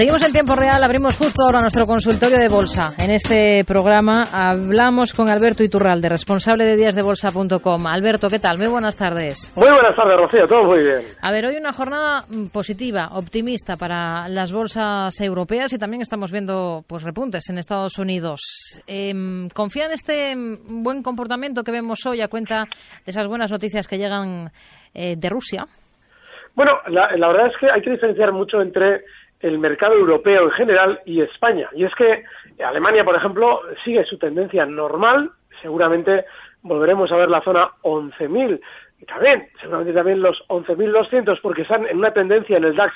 Seguimos en tiempo real, abrimos justo ahora nuestro consultorio de bolsa. En este programa hablamos con Alberto Iturralde, responsable de díasdebolsa.com. Alberto, ¿qué tal? Muy buenas tardes. Muy buenas tardes, Rocío, todo muy bien. A ver, hoy una jornada mm, positiva, optimista para las bolsas europeas y también estamos viendo pues repuntes en Estados Unidos. Eh, ¿Confía en este mm, buen comportamiento que vemos hoy a cuenta de esas buenas noticias que llegan eh, de Rusia? Bueno, la, la verdad es que hay que diferenciar mucho entre el mercado europeo en general y España. Y es que Alemania, por ejemplo, sigue su tendencia normal. Seguramente volveremos a ver la zona 11.000 y también, seguramente también los 11.200 porque están en una tendencia en el DAX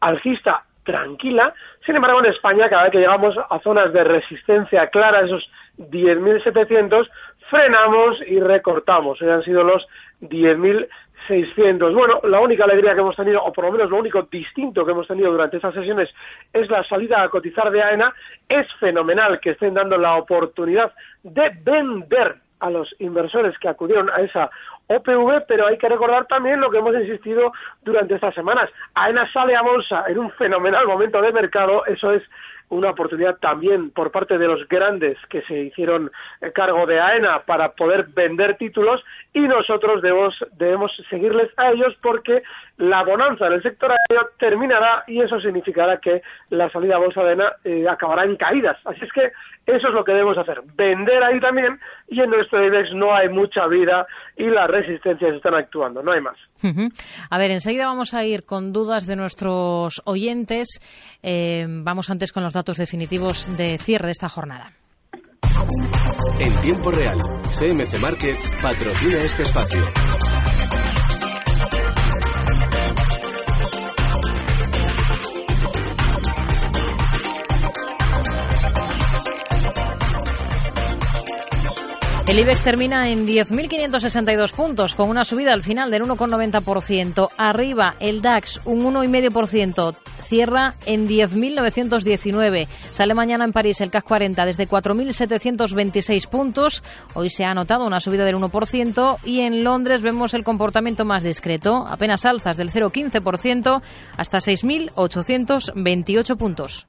alcista tranquila. Sin embargo, en España, cada vez que llegamos a zonas de resistencia clara, esos 10.700, frenamos y recortamos. Hoy han sido los 10.000 600. Bueno, la única alegría que hemos tenido, o por lo menos lo único distinto que hemos tenido durante estas sesiones, es la salida a cotizar de AENA. Es fenomenal que estén dando la oportunidad de vender a los inversores que acudieron a esa OPV, pero hay que recordar también lo que hemos insistido durante estas semanas. AENA sale a bolsa en un fenomenal momento de mercado, eso es una oportunidad también por parte de los grandes que se hicieron cargo de AENA para poder vender títulos y nosotros debemos, debemos seguirles a ellos porque la bonanza en el sector aéreo terminará y eso significará que la salida a bolsa de AENA eh, acabará en caídas. Así es que eso es lo que debemos hacer, vender ahí también y en nuestro IBEX no hay mucha vida y las resistencias están actuando, no hay más. A ver, enseguida vamos a ir con dudas de nuestros oyentes. Eh, vamos antes con los datos definitivos de cierre de esta jornada. En tiempo real, CMC Markets patrocina este espacio. El IBEX termina en 10.562 puntos, con una subida al final del 1,90%. Arriba el DAX, un 1,5%. Cierra en 10.919. Sale mañana en París el CAC 40 desde 4.726 puntos. Hoy se ha notado una subida del 1%. Y en Londres vemos el comportamiento más discreto. Apenas alzas del 0,15% hasta 6.828 puntos.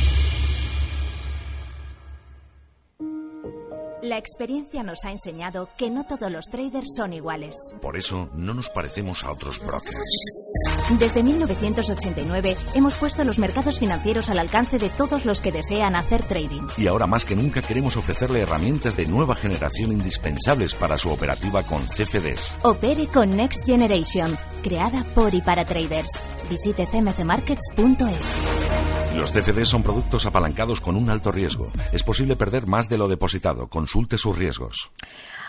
La experiencia nos ha enseñado que no todos los traders son iguales. Por eso no nos parecemos a otros brokers. Desde 1989 hemos puesto los mercados financieros al alcance de todos los que desean hacer trading. Y ahora más que nunca queremos ofrecerle herramientas de nueva generación indispensables para su operativa con CFDs. Opere con Next Generation, creada por y para traders. Visite cmcmarkets.es. Los CFDs son productos apalancados con un alto riesgo. Es posible perder más de lo depositado. Consulte sus riesgos.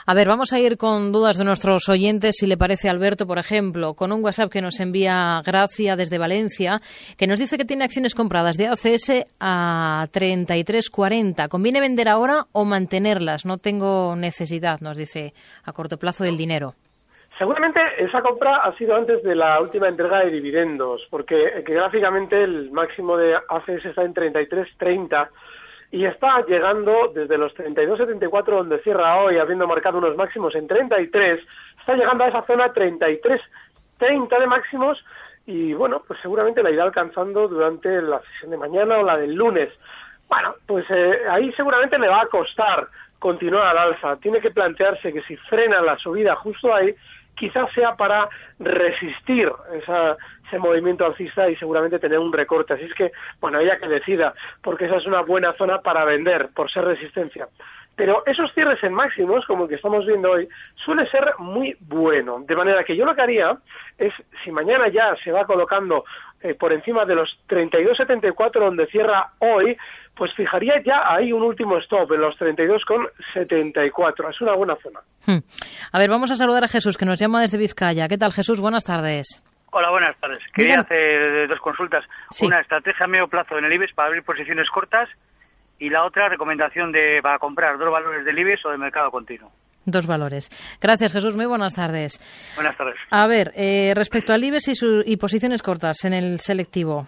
A ver, vamos a ir con dudas de nuestros oyentes, si le parece Alberto, por ejemplo, con un WhatsApp que nos envía Gracia desde Valencia, que nos dice que tiene acciones compradas de ACS a 33.40. ¿Conviene vender ahora o mantenerlas? No tengo necesidad, nos dice, a corto plazo del dinero. Seguramente esa compra ha sido antes de la última entrega de dividendos, porque que gráficamente el máximo de ACS está en 33.30 y está llegando desde los 32.74 donde cierra hoy, habiendo marcado unos máximos en 33, está llegando a esa zona 33.30 de máximos y bueno, pues seguramente la irá alcanzando durante la sesión de mañana o la del lunes. Bueno, pues eh, ahí seguramente le va a costar continuar al alza. Tiene que plantearse que si frena la subida justo ahí, quizás sea para resistir esa, ese movimiento alcista y seguramente tener un recorte. Así es que, bueno, ella que decida, porque esa es una buena zona para vender, por ser resistencia. Pero esos cierres en máximos, como el que estamos viendo hoy, suele ser muy bueno. De manera que yo lo que haría es, si mañana ya se va colocando eh, por encima de los 32,74 donde cierra hoy, pues fijaría ya ahí un último stop en los 32,74. Es una buena zona. Hmm. A ver, vamos a saludar a Jesús, que nos llama desde Vizcaya. ¿Qué tal, Jesús? Buenas tardes. Hola, buenas tardes. Quería hacer dos consultas. Sí. Una, estrategia a medio plazo en el IBEX para abrir posiciones cortas y la otra, recomendación de para comprar dos valores del IBEX o del mercado continuo. Dos valores. Gracias, Jesús. Muy buenas tardes. Buenas tardes. A ver, eh, respecto al IBEX y, su- y posiciones cortas en el selectivo.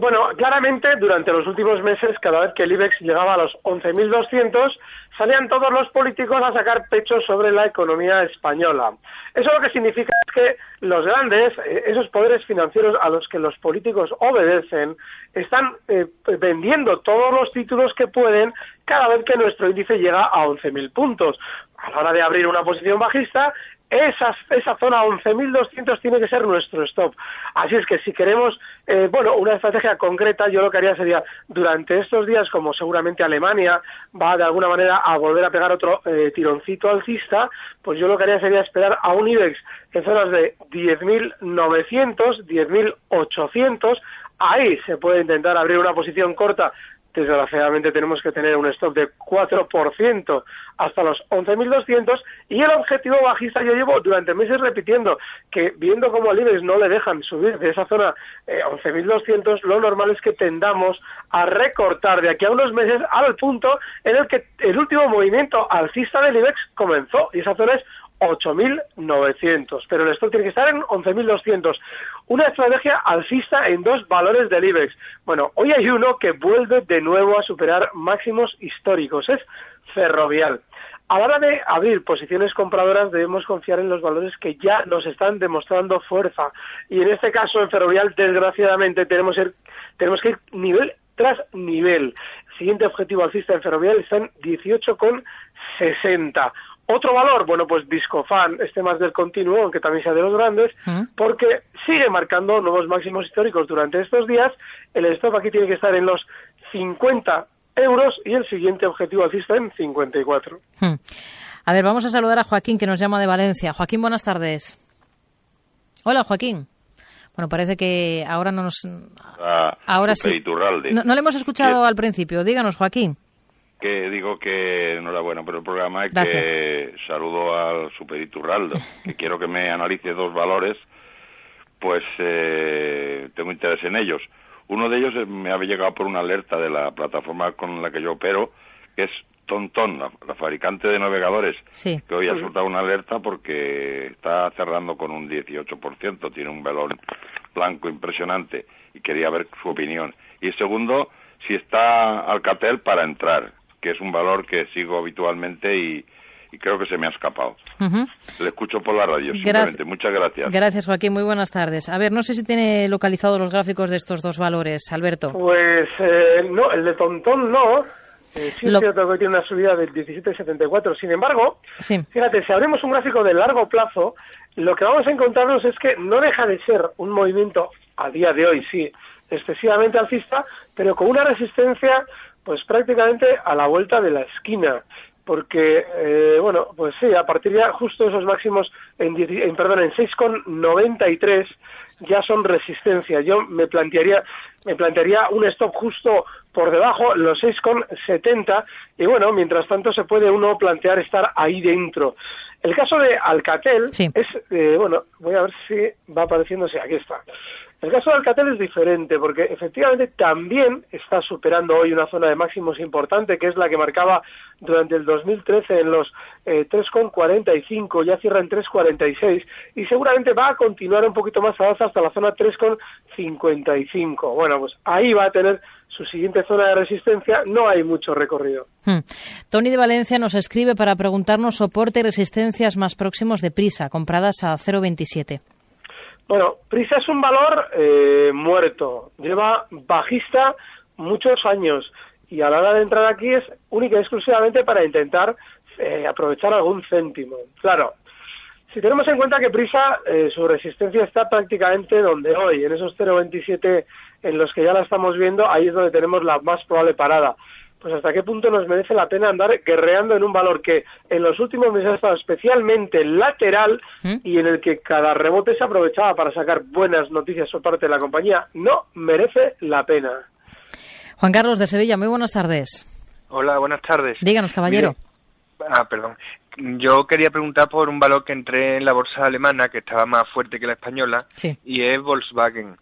Bueno, claramente durante los últimos meses, cada vez que el IBEX llegaba a los 11.200, salían todos los políticos a sacar pecho sobre la economía española. Eso lo que significa es que los grandes, eh, esos poderes financieros a los que los políticos obedecen, están eh, vendiendo todos los títulos que pueden cada vez que nuestro índice llega a 11.000 puntos. A la hora de abrir una posición bajista, esa, esa zona 11.200 tiene que ser nuestro stop. Así es que si queremos, eh, bueno, una estrategia concreta, yo lo que haría sería, durante estos días, como seguramente Alemania va de alguna manera a volver a pegar otro eh, tironcito alcista, pues yo lo que haría sería esperar a un IBEX en zonas de 10.900, 10.800, ahí se puede intentar abrir una posición corta desgraciadamente tenemos que tener un stop de 4% hasta los 11.200 y el objetivo bajista yo llevo durante meses repitiendo que viendo cómo al IBEX no le dejan subir de esa zona eh, 11.200 lo normal es que tendamos a recortar de aquí a unos meses al punto en el que el último movimiento alcista del IBEX comenzó y esa zona es 8.900, pero el stop tiene que estar en 11.200. Una estrategia alcista en dos valores del IBEX. Bueno, hoy hay uno que vuelve de nuevo a superar máximos históricos, es Ferrovial. A la hora de abrir posiciones compradoras debemos confiar en los valores que ya nos están demostrando fuerza. Y en este caso, en Ferrovial, desgraciadamente, tenemos, ir- tenemos que ir nivel tras nivel. El siguiente objetivo alcista en Ferrovial está en 18,60. Otro valor, bueno, pues Discofan, este más del continuo, aunque también sea de los grandes, porque sigue marcando nuevos máximos históricos durante estos días. El stop aquí tiene que estar en los 50 euros y el siguiente objetivo alcista en 54. Hmm. A ver, vamos a saludar a Joaquín, que nos llama de Valencia. Joaquín, buenas tardes. Hola, Joaquín. Bueno, parece que ahora no nos... a Ahora sí. No, no le hemos escuchado al principio. Díganos, Joaquín. Que digo que enhorabuena por el programa y Gracias. que saludo al Super Iturraldo, que quiero que me analice dos valores, pues eh, tengo interés en ellos. Uno de ellos eh, me había llegado por una alerta de la plataforma con la que yo opero, que es Tonton, la, la fabricante de navegadores, Sí. que hoy ha soltado una alerta porque está cerrando con un 18%, tiene un valor blanco impresionante y quería ver su opinión. Y segundo, si está Alcatel para entrar, que es un valor que sigo habitualmente y, y creo que se me ha escapado. Ujú. Le escucho por la radio, Gra- simplemente. Muchas gracias. Gracias, Joaquín. Muy buenas tardes. A ver, no sé si tiene localizados los gráficos de estos dos valores, Alberto. Pues eh, no, el de Tontón no. Eh, sí Lo- es cierto que tiene una subida del 17,74. Sin embargo, Sí. fíjate, si abrimos un gráfico de largo plazo, lo que vamos a encontrarnos es que no deja de ser un movimiento a día de hoy, sí, excesivamente alcista, pero con una resistencia pues prácticamente a la vuelta de la esquina. Porque, eh, bueno, pues sí, a partir ya justo esos máximos en, 10 en perdón, en 6,93 ya son resistencia. Yo me plantearía, me plantearía un stop justo por debajo, los 6,70, y bueno, mientras tanto se puede uno plantear estar ahí dentro. El caso de Alcatel es, eh, bueno, voy a ver si va apareciéndose, aquí está. El caso de Alcatel es diferente porque efectivamente también está superando hoy una zona de máximos importante que es la que marcaba durante el 2013 en los eh, 3,45, ya cierra en 3,46 y seguramente va a continuar un poquito más a alza hasta la zona 3,55. Bueno, pues ahí va a tener su siguiente zona de resistencia, no hay mucho recorrido. Hmm. Tony de Valencia nos escribe para preguntarnos soporte y resistencias más próximos de prisa, compradas a 0,27. Bueno, Prisa es un valor eh, muerto, lleva bajista muchos años y a la hora de entrar aquí es única y exclusivamente para intentar eh, aprovechar algún céntimo. Claro, Si tenemos en cuenta que Prisa, eh, su resistencia está prácticamente donde hoy, en esos 0,27 en los que ya la estamos viendo, ahí es donde tenemos la más probable parada. Pues hasta qué punto nos merece la pena andar guerreando en un valor que en los últimos meses ha estado especialmente lateral y en el que cada rebote se aprovechaba para sacar buenas noticias por parte de la compañía. No merece la pena. Juan Carlos de Sevilla, muy buenas tardes. Hola, buenas tardes. Díganos, caballero. Mire- ah, perdón. Yo quería preguntar por un valor que entré en la bolsa alemana que estaba más fuerte que la española Sí. y es Volkswagen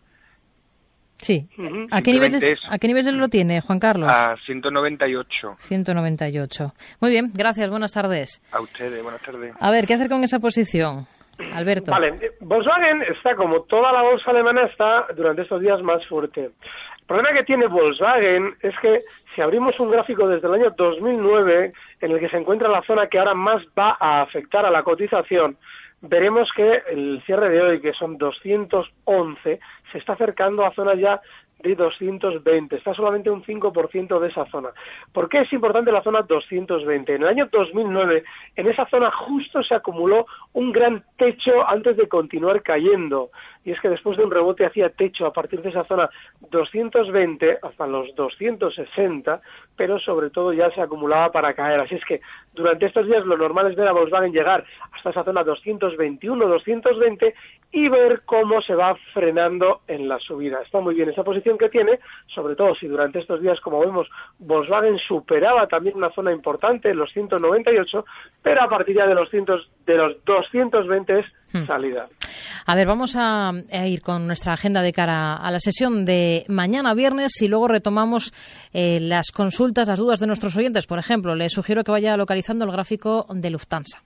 Sí. ¿A qué, niveles, es- ¿A qué niveles lo tiene, Juan Carlos? a 198. 198. Muy bien, gracias, buenas tardes. A ustedes, buenas tardes. A ver, ¿qué hacer con esa posición? Alberto. Vale, Volkswagen está como toda la bolsa alemana está durante estos días más fuerte. El problema que tiene Volkswagen es que si abrimos un gráfico desde el año 2009 en el que se encuentra la zona que ahora más va a afectar a la cotización, veremos que el cierre de hoy, que son 211, se está acercando a zonas ya de 220, está solamente un 5% de esa zona. ¿Por qué es importante la zona 220? En el año 2009, en esa zona justo se acumuló un gran techo antes de continuar cayendo. Y es que después de un rebote hacía techo a partir de esa zona 220 hasta los 260, pero sobre todo ya se acumulaba para caer. Así es que durante estos días lo normal es ver a Volkswagen llegar hasta esa zona 221, 220 y ver cómo se va frenando en la subida. Está muy bien esa posición que tiene, sobre todo si durante estos días, como vemos, Volkswagen superaba también una zona importante, los 198, pero a partir ya de los, cientos, de los 220 es salida. A ver, vamos a, a ir con nuestra agenda de cara a la sesión de mañana viernes y luego retomamos eh, las consultas, las dudas de nuestros oyentes. Por ejemplo, le sugiero que vaya localizando el gráfico de Lufthansa.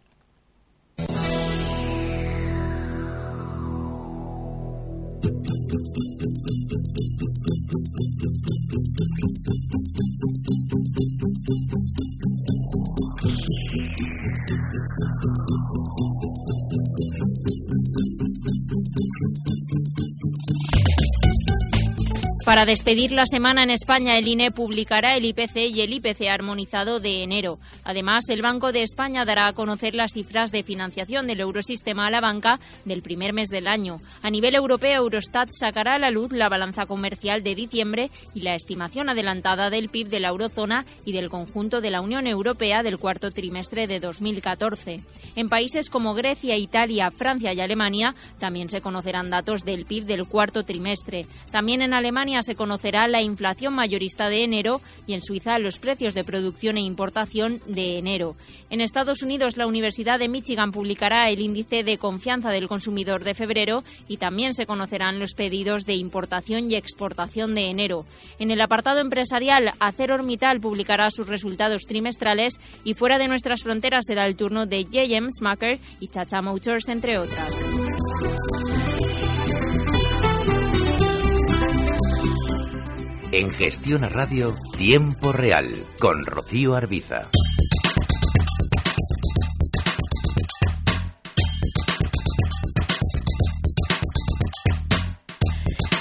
Para despedir la semana en España, el INE publicará el IPC y el IPC armonizado de enero. Además, el Banco de España dará a conocer las cifras de financiación del eurosistema a la banca del primer mes del año. A nivel europeo, Eurostat sacará a la luz la balanza comercial de diciembre y la estimación adelantada del PIB de la eurozona y del conjunto de la Unión Europea del cuarto trimestre de 2014. En países como Grecia, Italia, Francia y Alemania también se conocerán datos del PIB del cuarto trimestre. También en Alemania se conocerá la inflación mayorista de enero y en Suiza los precios de producción e importación de enero. En Estados Unidos, la Universidad de Michigan publicará el índice de confianza del consumidor de febrero y también se conocerán los pedidos de importación y exportación de enero. En el apartado empresarial, ArcelorMittal publicará sus resultados trimestrales y fuera de nuestras fronteras será el turno de J.M. Smucker y Tata Motors, entre otras. En Gestión a Radio, Tiempo Real, con Rocío Arbiza.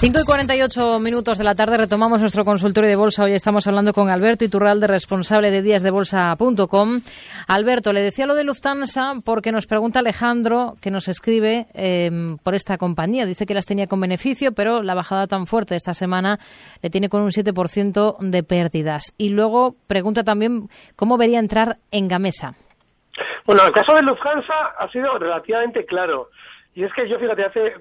Cinco y 48 minutos de la tarde retomamos nuestro consultorio de bolsa. Hoy estamos hablando con Alberto Iturralde, responsable de díasdebolsa.com. Alberto, le decía lo de Lufthansa porque nos pregunta Alejandro, que nos escribe eh, por esta compañía. Dice que las tenía con beneficio, pero la bajada tan fuerte esta semana le tiene con un 7% de pérdidas. Y luego pregunta también cómo vería entrar en Gamesa. Bueno, el caso de Lufthansa ha sido relativamente claro. Y es que yo, fíjate, hace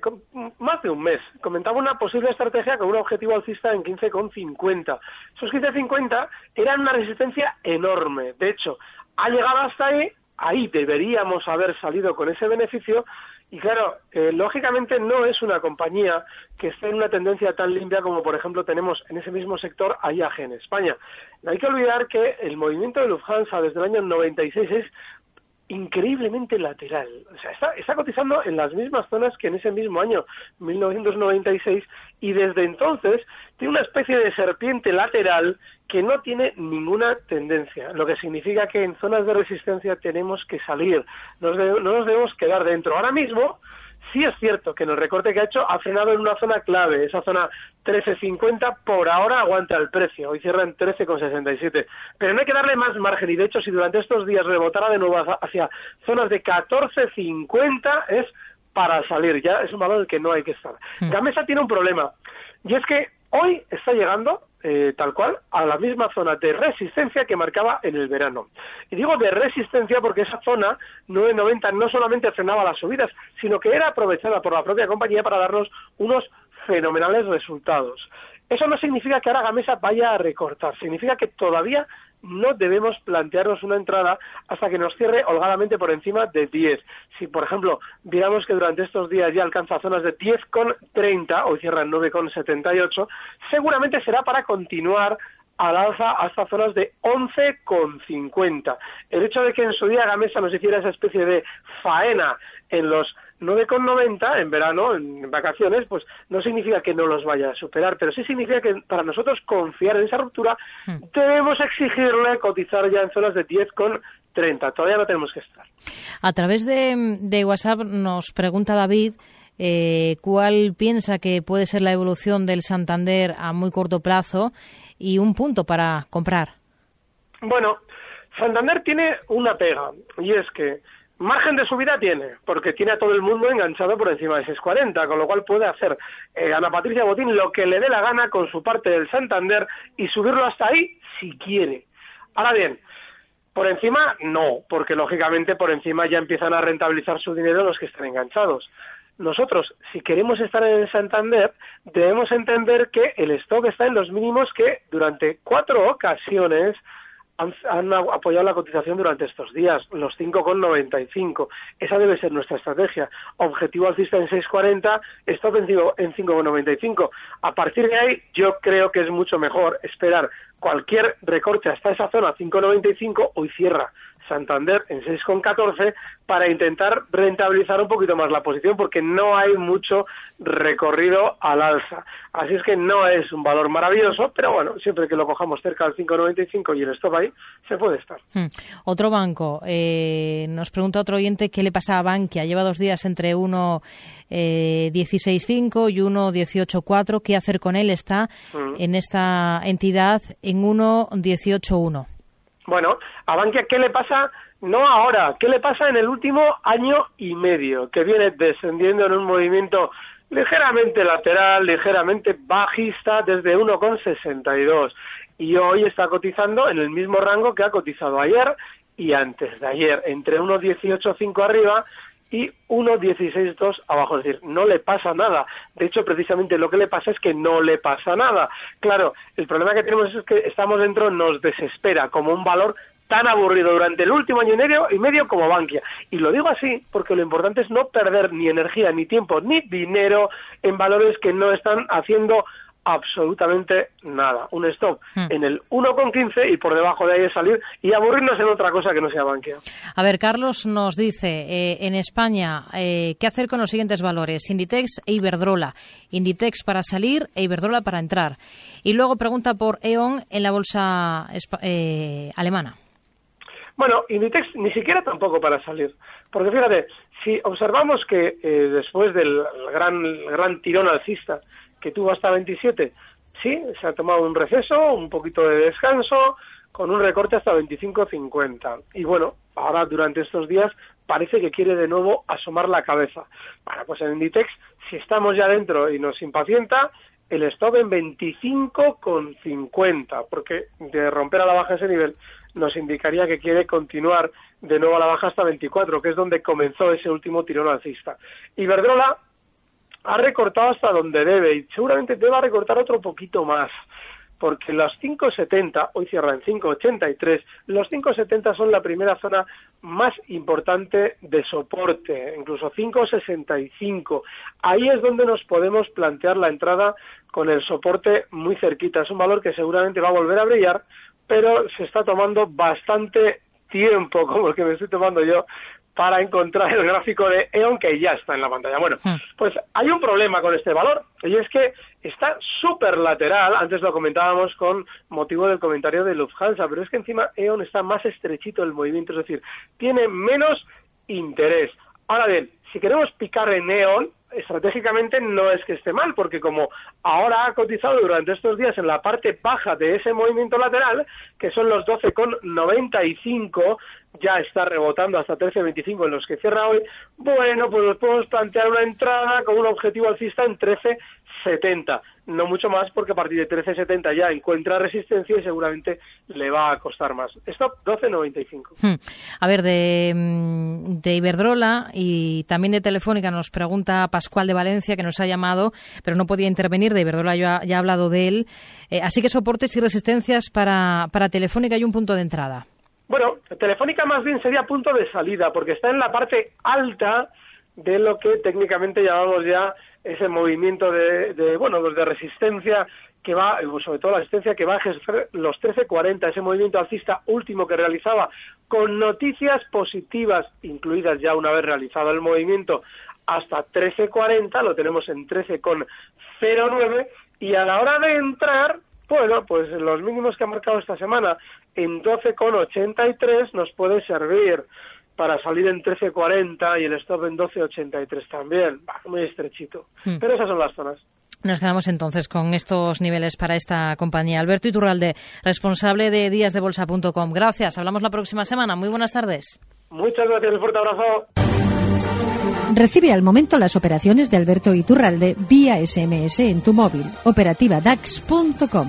más de un mes comentaba una posible estrategia con un objetivo alcista en 15,50. Esos 15,50 eran una resistencia enorme. De hecho, ha llegado hasta ahí, ahí deberíamos haber salido con ese beneficio. Y claro, eh, lógicamente no es una compañía que esté en una tendencia tan limpia como, por ejemplo, tenemos en ese mismo sector IAG en España. No hay que olvidar que el movimiento de Lufthansa desde el año 96 es increíblemente lateral. O sea, está, está cotizando en las mismas zonas que en ese mismo año, 1996, y desde entonces tiene una especie de serpiente lateral que no tiene ninguna tendencia, lo que significa que en zonas de resistencia tenemos que salir, nos no nos debemos quedar dentro. Ahora mismo Sí es cierto que en el recorte que ha hecho ha frenado en una zona clave, esa zona 13.50 por ahora aguanta el precio, hoy cierra en 13,67, pero no hay que darle más margen. Y de hecho si durante estos días rebotara de nuevo hacia zonas de 14.50 es para salir, ya es un valor del que no hay que estar. Gamesa tiene un problema. Y es que hoy está llegando eh, tal cual a la misma zona de resistencia que marcaba en el verano. Y digo de resistencia porque esa zona 990 no solamente frenaba las subidas, sino que era aprovechada por la propia compañía para darnos unos fenomenales resultados. Eso no significa que ahora Gamesa vaya a recortar, significa que todavía no debemos plantearnos una entrada hasta que nos cierre holgadamente por encima de 10. Si, por ejemplo, viéramos que durante estos días ya alcanza zonas de 10,30, hoy cierra en 9,78, seguramente será para continuar al alza hasta zonas de 11,50. El hecho de que en su día Gamesa nos hiciera esa especie de faena en los 9,90 en verano, en vacaciones, pues no significa que no los vaya a superar, pero sí significa que para nosotros confiar en esa ruptura Hmm. debemos exigirle cotizar ya en zonas de 10,30. Todavía no tenemos que estar. A través de, de WhatsApp nos pregunta David eh, cuál piensa que puede ser la evolución del Santander a muy corto plazo y un punto para comprar. Bueno, Santander tiene una pega, y es que margen de subida tiene, porque tiene a todo el mundo enganchado por encima de 6,40, con lo cual puede hacer eh, Ana Patricia Botín lo que le dé la gana con su parte del Santander y subirlo hasta ahí si quiere. Ahora bien, por encima no, porque lógicamente por encima ya empiezan a rentabilizar su dinero los que están enganchados. Nosotros, si queremos estar en el Santander, debemos entender que el stock está en los mínimos que durante cuatro ocasiones han, han apoyado la cotización durante estos días, los 5,95. Esa debe ser nuestra estrategia. Objetivo alcista en 6,40, stop en 5 en 5,95. A partir de ahí, yo creo que es mucho mejor esperar cualquier recorte hasta esa zona 5,95, hoy cierra Santander en 6,14 para intentar rentabilizar un poquito más la posición porque no hay mucho recorrido al alza. Así es que no es un valor maravilloso, pero bueno, siempre que lo cojamos cerca del 5,95 y el stop ahí, se puede estar. Hmm. Otro banco, eh, nos pregunta otro oyente qué le pasa a Bankia. Lleva dos días entre 1,16,5 y 1,18,4. ¿Qué hacer con él? Está Mm. en esta entidad en 1,18,1. Bueno, a Bankia, ¿qué le pasa? No ahora, ¿qué le pasa en el último año y medio? Que viene descendiendo en un movimiento ligeramente lateral, ligeramente bajista desde 1,62 y hoy está cotizando en el mismo rango que ha cotizado ayer y antes de ayer, entre 1,18,5 arriba y 1.16.2 abajo, es decir, no le pasa nada. De hecho, precisamente lo que le pasa es que no le pasa nada. Claro, el problema que tenemos es que estamos dentro, nos desespera como un valor tan aburrido durante el último año y medio, y medio como Bankia. Y lo digo así porque lo importante es no perder ni energía, ni tiempo, ni dinero en valores que no están haciendo absolutamente nada. Un stop Hmm. en el 1,15 y por debajo de ahí salir y aburrirnos en otra cosa que no sea Bankia. A ver, Carlos nos dice, eh, en España, eh, ¿qué hacer con los siguientes valores? Inditex e Iberdrola. Inditex para salir e Iberdrola para entrar. Y luego pregunta por E.ON en la bolsa eh, alemana. Bueno, Inditex ni siquiera tampoco para salir. Porque fíjate, si observamos que eh, después del gran, gran tirón alcista que tuvo hasta 27, sí, se ha tomado un receso, un poquito de descanso, con un recorte hasta 25.50. Y bueno, ahora durante estos días parece que quiere de nuevo asomar la cabeza. Bueno, pues en Inditex, si estamos ya dentro y nos impacienta, el stop en 25,50, porque de romper a la baja ese nivel nos indicaría que quiere continuar de nuevo a la baja hasta 24, que es donde comenzó ese último tirón alcista. Iberdrola ha recortado hasta donde debe y seguramente deba recortar otro poquito más porque los 5,70, hoy cierra en 5,83, los 5,70 son la primera zona más importante de soporte, incluso 5,65. Ahí es donde nos podemos plantear la entrada con el soporte muy cerquita. Es un valor que seguramente va a volver a brillar, pero se está tomando bastante tiempo, como el que me estoy tomando yo, para encontrar el gráfico de E.ON que ya está en la pantalla. Bueno, pues hay un problema con este valor y es que está súper lateral, antes lo comentábamos con motivo del comentario de Lufthansa, pero es que encima E.ON está más estrechito el movimiento, es decir, tiene menos interés. Ahora bien, si queremos picar en neón, estratégicamente no es que esté mal, porque como ahora ha cotizado durante estos días en la parte baja de ese movimiento lateral, que son los 12,95, ya está rebotando hasta 13,25 en los que cierra hoy, bueno, pues nos podemos plantear una entrada con un objetivo alcista en 13,70. No mucho más porque a partir de 13,70 ya encuentra resistencia y seguramente le va a costar más. Stop 12,95. Hmm. A ver, de, mm, de Iberdrola y también de Telefónica nos pregunta Pascual de Valencia, que nos ha llamado, pero no podía intervenir. De Iberdrola ya, ya ha hablado de él. Eh, así que soportes y resistencias para, para Telefónica y un punto de entrada. Bueno, Telefónica más bien sería punto de salida, porque está en la parte alta de lo que técnicamente llamamos ya ese movimiento de, de bueno, pues de resistencia que va, sobre todo la resistencia que va a ejercer los 13.40, ese movimiento alcista último que realizaba con noticias positivas incluidas ya una vez realizado el movimiento hasta 13.40, lo tenemos en 13.09 y a la hora de entrar, bueno, pues los mínimos que ha marcado esta semana en 12,83 nos puede servir para salir en 13.40 y el stop en 12.83 también. Muy estrechito. Hmm. Pero esas son las zonas. Nos quedamos entonces con estos niveles para esta compañía. Alberto Iturralde, responsable de díasdebolsa.com. Gracias. Hablamos la próxima semana. Muy buenas tardes. Muchas gracias. Un fuerte abrazo. Recibe al momento las operaciones de Alberto Iturralde vía SMS en tu móvil. Operativa DAX.com.